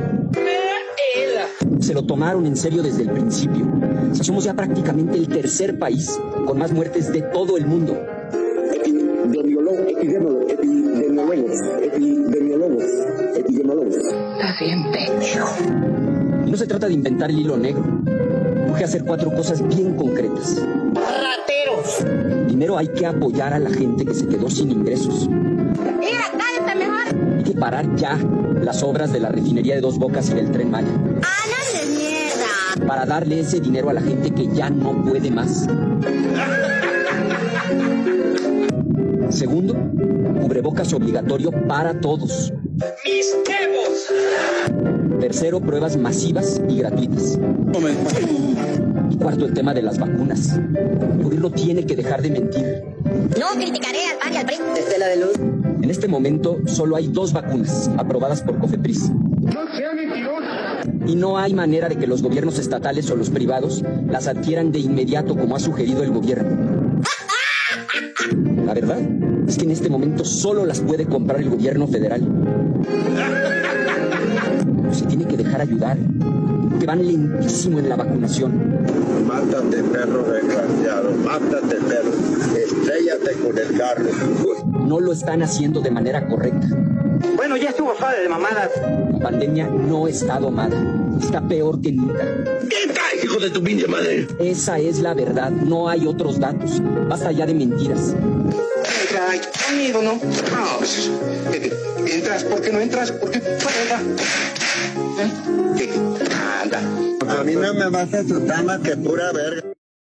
Speaker 2: Se lo tomaron en serio desde el principio. O sea, somos ya prácticamente el tercer país con más muertes de todo el mundo.
Speaker 4: Epidemiólogos, epidemiólogos, epidemiólogos, epidemiólogos, epidemiólogos.
Speaker 5: Está bien, pendejo.
Speaker 2: Y no se trata de inventar el hilo negro. Urge hacer cuatro cosas bien concretas.
Speaker 5: ¡Rateros!
Speaker 2: Primero hay que apoyar a la gente que se quedó sin ingresos.
Speaker 5: Mira, cállate mejor.
Speaker 2: Hay que parar ya las obras de la refinería de Dos Bocas y del Tren Maya. Para darle ese dinero a la gente que ya no puede más. Segundo, cubrebocas obligatorio para todos.
Speaker 3: ¡Mis huevos!
Speaker 2: Tercero, pruebas masivas y gratuitas. Y cuarto, el tema de las vacunas. El gobierno tiene que dejar de mentir.
Speaker 5: No criticaré al PAN y al PRI.
Speaker 4: Estela de luz.
Speaker 2: En este momento solo hay dos vacunas aprobadas por Cofepris. Y no hay manera de que los gobiernos estatales o los privados las adquieran de inmediato como ha sugerido el gobierno. La verdad es que en este momento solo las puede comprar el gobierno federal. Se tiene que dejar ayudar, que van lentísimo en la vacunación.
Speaker 3: Mátate, perro desgraciado. Mátate, perro. Estrellate con el carro.
Speaker 2: No lo están haciendo de manera correcta.
Speaker 6: Bueno, ya estuvo suave de mamadas.
Speaker 2: La pandemia no está domada, está peor que nunca.
Speaker 3: ¿Qué tal, hijo de tu pinche madre?
Speaker 2: Esa es la verdad, no hay otros datos. Basta ya de mentiras.
Speaker 6: Ay, conmigo, ¿no? No, pues, ¿entras? ¿Por qué no entras? ¿Por qué? ¿Eh? ¿Qué? Anda.
Speaker 3: A mí no me mata tu tama que pura verga.